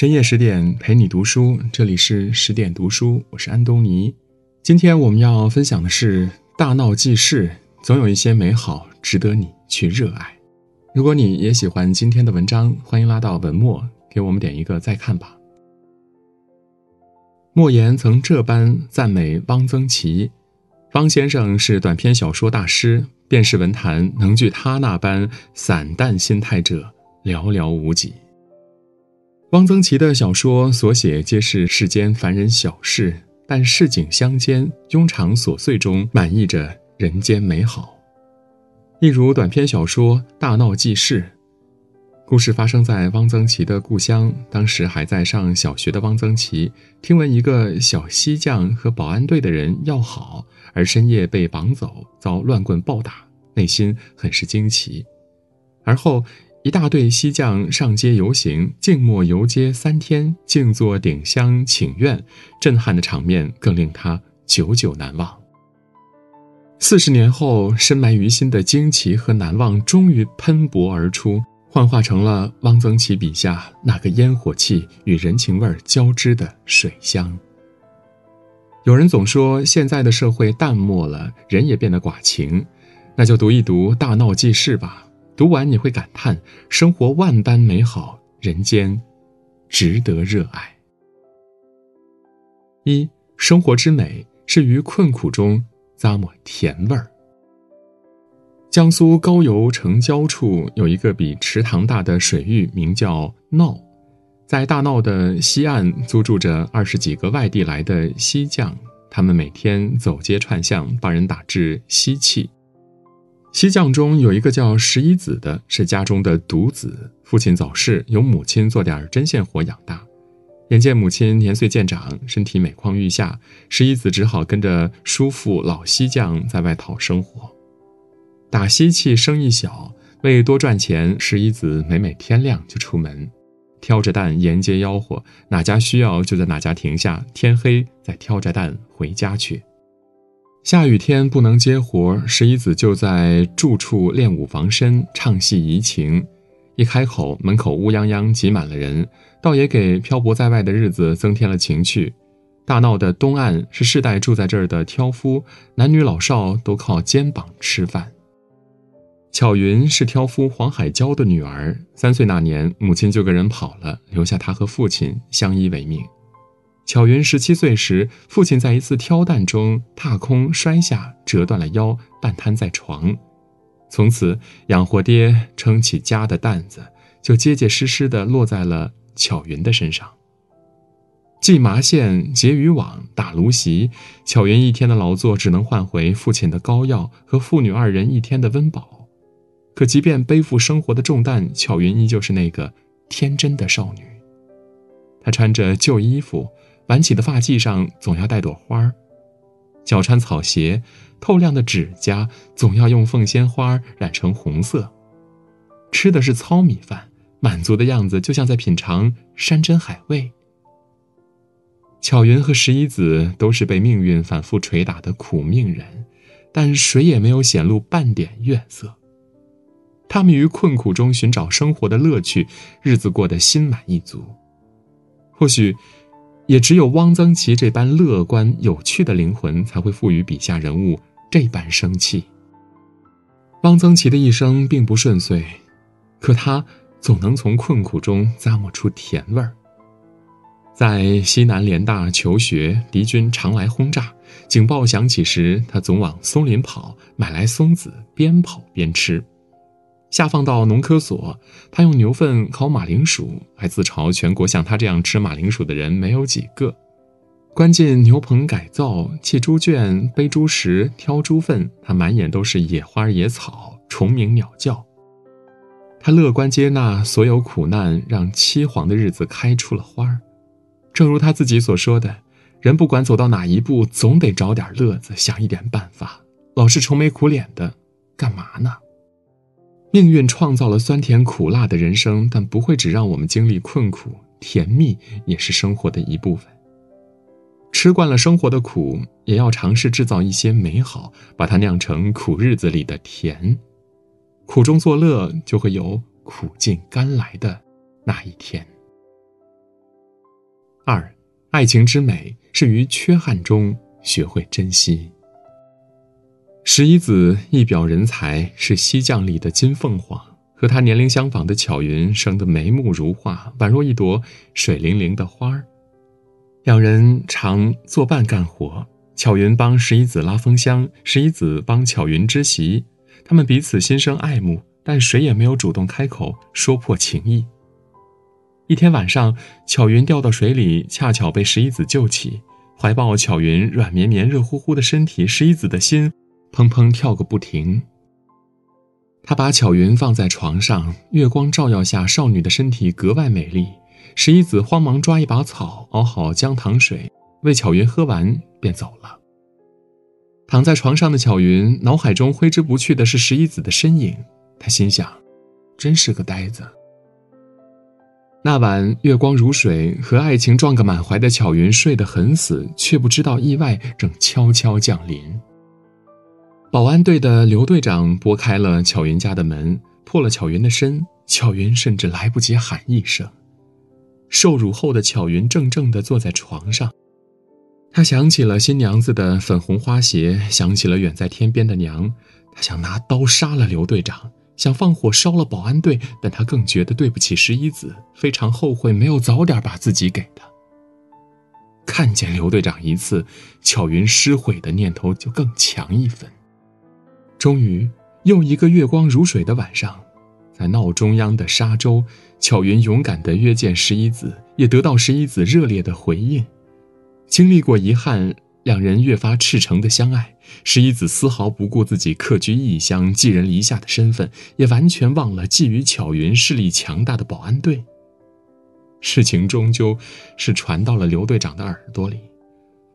深夜十点陪你读书，这里是十点读书，我是安东尼。今天我们要分享的是大闹记事，总有一些美好值得你去热爱。如果你也喜欢今天的文章，欢迎拉到文末给我们点一个再看吧。莫言曾这般赞美汪曾祺：“汪先生是短篇小说大师，便是文坛能具他那般散淡心态者寥寥无几。”汪曾祺的小说所写皆是世间凡人小事，但市井乡间庸常琐碎中满溢着人间美好。例如短篇小说《大闹记事》，故事发生在汪曾祺的故乡。当时还在上小学的汪曾祺，听闻一个小西将和保安队的人要好，而深夜被绑走，遭乱棍暴打，内心很是惊奇。而后。一大队西将上街游行，静默游街三天，静坐顶香请愿，震撼的场面更令他久久难忘。四十年后，深埋于心的惊奇和难忘终于喷薄而出，幻化成了汪曾祺笔下那个烟火气与人情味交织的水乡。有人总说现在的社会淡漠了，人也变得寡情，那就读一读《大闹记事》吧。读完你会感叹，生活万般美好，人间值得热爱。一生活之美是于困苦中咂摸甜味儿。江苏高邮城郊处有一个比池塘大的水域，名叫闹，在大闹的西岸租住着二十几个外地来的西匠，他们每天走街串巷，帮人打制锡器。西匠中有一个叫十一子的，是家中的独子，父亲早逝，由母亲做点针线活养大。眼见母亲年岁渐长，身体每况愈下，十一子只好跟着叔父老西匠在外讨生活。打锡器生意小，为多赚钱，十一子每每天亮就出门，挑着担沿街吆喝，哪家需要就在哪家停下，天黑再挑着担回家去。下雨天不能接活，十一子就在住处练武防身，唱戏怡情。一开口，门口乌泱泱挤满了人，倒也给漂泊在外的日子增添了情趣。大闹的东岸是世代住在这儿的挑夫，男女老少都靠肩膀吃饭。巧云是挑夫黄海娇的女儿，三岁那年，母亲就跟人跑了，留下她和父亲相依为命。巧云十七岁时，父亲在一次挑担中踏空摔下，折断了腰，半瘫在床。从此，养活爹、撑起家的担子就结结实实地落在了巧云的身上。系麻线、结渔网、打芦席，巧云一天的劳作只能换回父亲的膏药和父女二人一天的温饱。可即便背负生活的重担，巧云依旧是那个天真的少女。她穿着旧衣服。挽起的发髻上总要带朵花儿，脚穿草鞋，透亮的指甲总要用凤仙花染成红色。吃的是糙米饭，满足的样子就像在品尝山珍海味。巧云和十一子都是被命运反复捶打的苦命人，但谁也没有显露半点怨色。他们于困苦中寻找生活的乐趣，日子过得心满意足。或许。也只有汪曾祺这般乐观有趣的灵魂，才会赋予笔下人物这般生气。汪曾祺的一生并不顺遂，可他总能从困苦中咂摸出甜味儿。在西南联大求学，敌军常来轰炸，警报响起时，他总往松林跑，买来松子，边跑边吃。下放到农科所，他用牛粪烤马铃薯，还自嘲全国像他这样吃马铃薯的人没有几个。关进牛棚改造，砌猪圈，背猪食，挑猪粪，他满眼都是野花野草、虫鸣鸟叫。他乐观接纳所有苦难，让凄黄的日子开出了花儿。正如他自己所说的：“人不管走到哪一步，总得找点乐子，想一点办法。老是愁眉苦脸的，干嘛呢？”命运创造了酸甜苦辣的人生，但不会只让我们经历困苦，甜蜜也是生活的一部分。吃惯了生活的苦，也要尝试制造一些美好，把它酿成苦日子里的甜。苦中作乐，就会有苦尽甘来的那一天。二爱情之美是于缺憾中学会珍惜。十一子一表人才，是西将里的金凤凰。和他年龄相仿的巧云生得眉目如画，宛若一朵水灵灵的花儿。两人常作伴干活，巧云帮十一子拉风箱，十一子帮巧云织席。他们彼此心生爱慕，但谁也没有主动开口说破情意。一天晚上，巧云掉到水里，恰巧被十一子救起，怀抱巧云软绵绵、热乎乎的身体，十一子的心砰砰跳个不停。他把巧云放在床上，月光照耀下，少女的身体格外美丽。十一子慌忙抓一把草，熬好姜糖水，为巧云喝完，便走了。躺在床上的巧云脑海中挥之不去的是十一子的身影，他心想：真是个呆子。那晚月光如水，和爱情撞个满怀的巧云睡得很死，却不知道意外正悄悄降临。保安队的刘队长拨开了巧云家的门，破了巧云的身。巧云甚至来不及喊一声。受辱后的巧云怔怔地坐在床上，她想起了新娘子的粉红花鞋，想起了远在天边的娘。她想拿刀杀了刘队长，想放火烧了保安队，但她更觉得对不起十一子，非常后悔没有早点把自己给他。看见刘队长一次，巧云失悔的念头就更强一分。终于，又一个月光如水的晚上，在闹中央的沙洲，巧云勇敢地约见十一子，也得到十一子热烈的回应。经历过遗憾，两人越发赤诚的相爱。十一子丝毫不顾自己客居异乡、寄人篱下的身份，也完全忘了觊觎巧云势力强大的保安队。事情终究是传到了刘队长的耳朵里。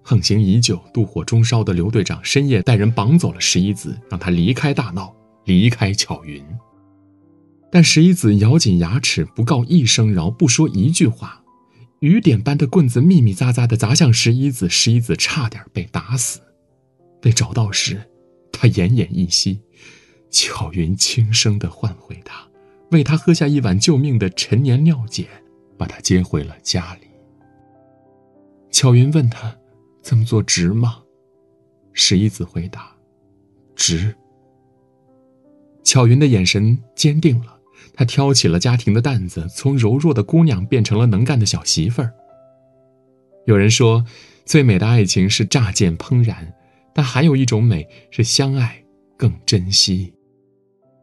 横行已久、妒火中烧的刘队长深夜带人绑走了十一子，让他离开大闹，离开巧云。但十一子咬紧牙齿，不告一声饶，不说一句话。雨点般的棍子密密匝匝地砸向十一子，十一子差点被打死。被找到时，他奄奄一息。巧云轻声地唤回他，为他喝下一碗救命的陈年尿碱，把他接回了家里。巧云问他。这么做值吗？十一子回答：“值。”巧云的眼神坚定了，她挑起了家庭的担子，从柔弱的姑娘变成了能干的小媳妇儿。有人说，最美的爱情是乍见怦然，但还有一种美是相爱更珍惜，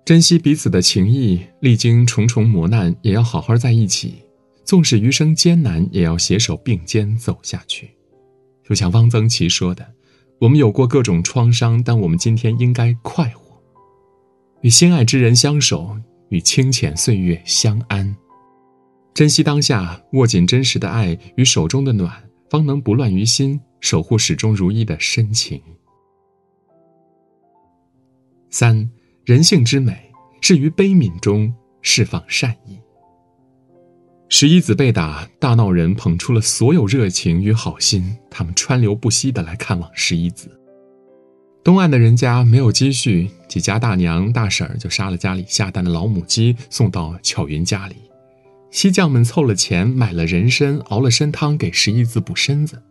珍惜彼此的情谊，历经重重磨难也要好好在一起，纵使余生艰难，也要携手并肩走下去。就像汪曾祺说的：“我们有过各种创伤，但我们今天应该快活，与心爱之人相守，与清浅岁月相安，珍惜当下，握紧真实的爱与手中的暖，方能不乱于心，守护始终如一的深情。”三，人性之美是于悲悯中释放善意。十一子被打，大闹人捧出了所有热情与好心，他们川流不息的来看望十一子。东岸的人家没有积蓄，几家大娘大婶儿就杀了家里下蛋的老母鸡，送到巧云家里。西将们凑了钱买了人参，熬了参汤给十一子补身子。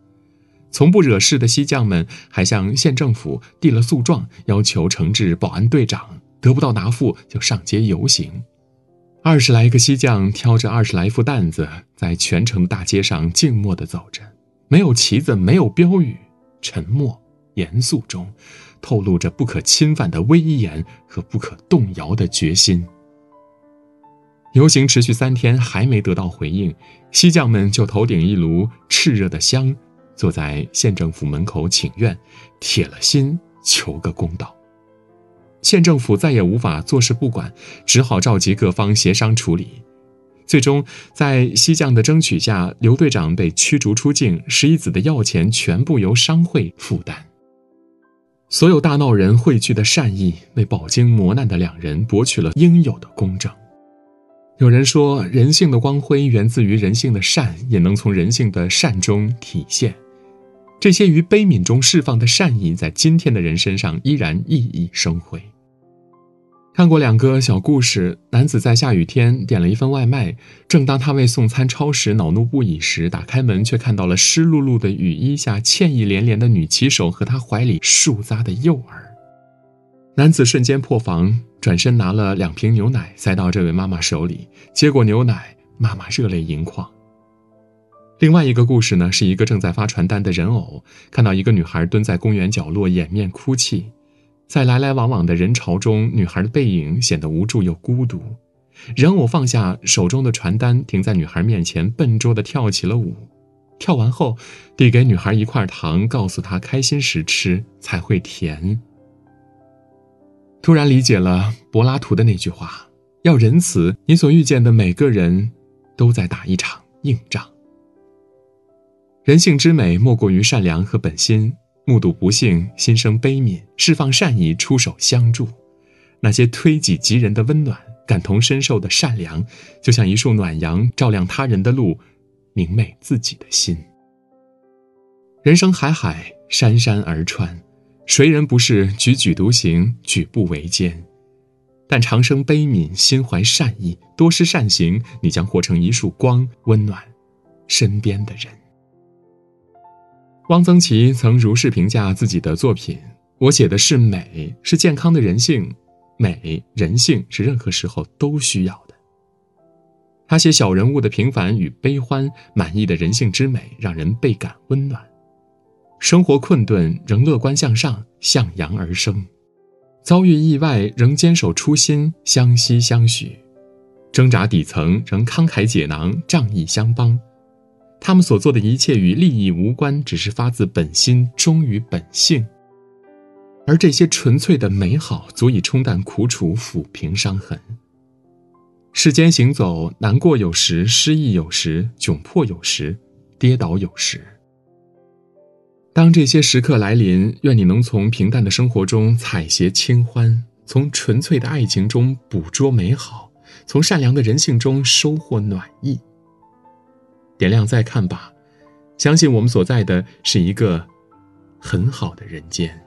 从不惹事的西将们还向县政府递了诉状，要求惩治保安队长，得不到答复就上街游行。二十来个西将挑着二十来副担子，在全城大街上静默地走着，没有旗子，没有标语，沉默严肃中，透露着不可侵犯的威严和不可动摇的决心。游行持续三天，还没得到回应，西将们就头顶一炉炽热的香，坐在县政府门口请愿，铁了心求个公道。县政府再也无法坐视不管，只好召集各方协商处理。最终，在西将的争取下，刘队长被驱逐出境，十一子的药钱全部由商会负担。所有大闹人汇聚的善意，为饱经磨难的两人博取了应有的公正。有人说，人性的光辉源自于人性的善，也能从人性的善中体现。这些于悲悯中释放的善意，在今天的人身上依然熠熠生辉。看过两个小故事，男子在下雨天点了一份外卖，正当他为送餐超时恼怒不已时，打开门却看到了湿漉漉的雨衣下歉意连连的女骑手和他怀里树扎的幼儿。男子瞬间破防，转身拿了两瓶牛奶塞到这位妈妈手里，接过牛奶，妈妈热泪盈眶。另外一个故事呢，是一个正在发传单的人偶看到一个女孩蹲在公园角落掩面哭泣。在来来往往的人潮中，女孩的背影显得无助又孤独。人偶放下手中的传单，停在女孩面前，笨拙地跳起了舞。跳完后，递给女孩一块糖，告诉她：开心时吃才会甜。突然理解了柏拉图的那句话：要仁慈，你所遇见的每个人，都在打一场硬仗。人性之美，莫过于善良和本心。目睹不幸，心生悲悯，释放善意，出手相助。那些推己及人的温暖，感同身受的善良，就像一束暖阳，照亮他人的路，明媚自己的心。人生海海，山山而川，谁人不是踽踽独行，举步维艰？但长生悲悯，心怀善意，多施善行，你将活成一束光，温暖身边的人。汪曾祺曾如是评价自己的作品：“我写的是美，是健康的人性。美、人性是任何时候都需要的。”他写小人物的平凡与悲欢，满意的人性之美，让人倍感温暖。生活困顿仍乐观向上，向阳而生；遭遇意外仍坚守初心，相惜相许；挣扎底层仍慷慨解囊，仗义相帮。他们所做的一切与利益无关，只是发自本心，忠于本性。而这些纯粹的美好，足以冲淡苦楚，抚平伤痕。世间行走，难过有时，失意有时，窘迫有时，跌倒有时。当这些时刻来临，愿你能从平淡的生活中采撷清欢，从纯粹的爱情中捕捉美好，从善良的人性中收获暖意。点亮再看吧，相信我们所在的是一个很好的人间。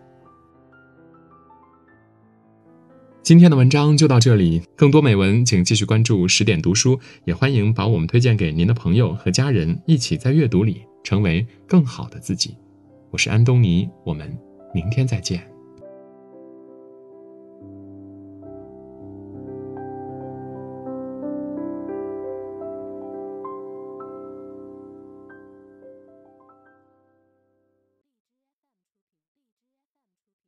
今天的文章就到这里，更多美文请继续关注十点读书，也欢迎把我们推荐给您的朋友和家人，一起在阅读里成为更好的自己。我是安东尼，我们明天再见。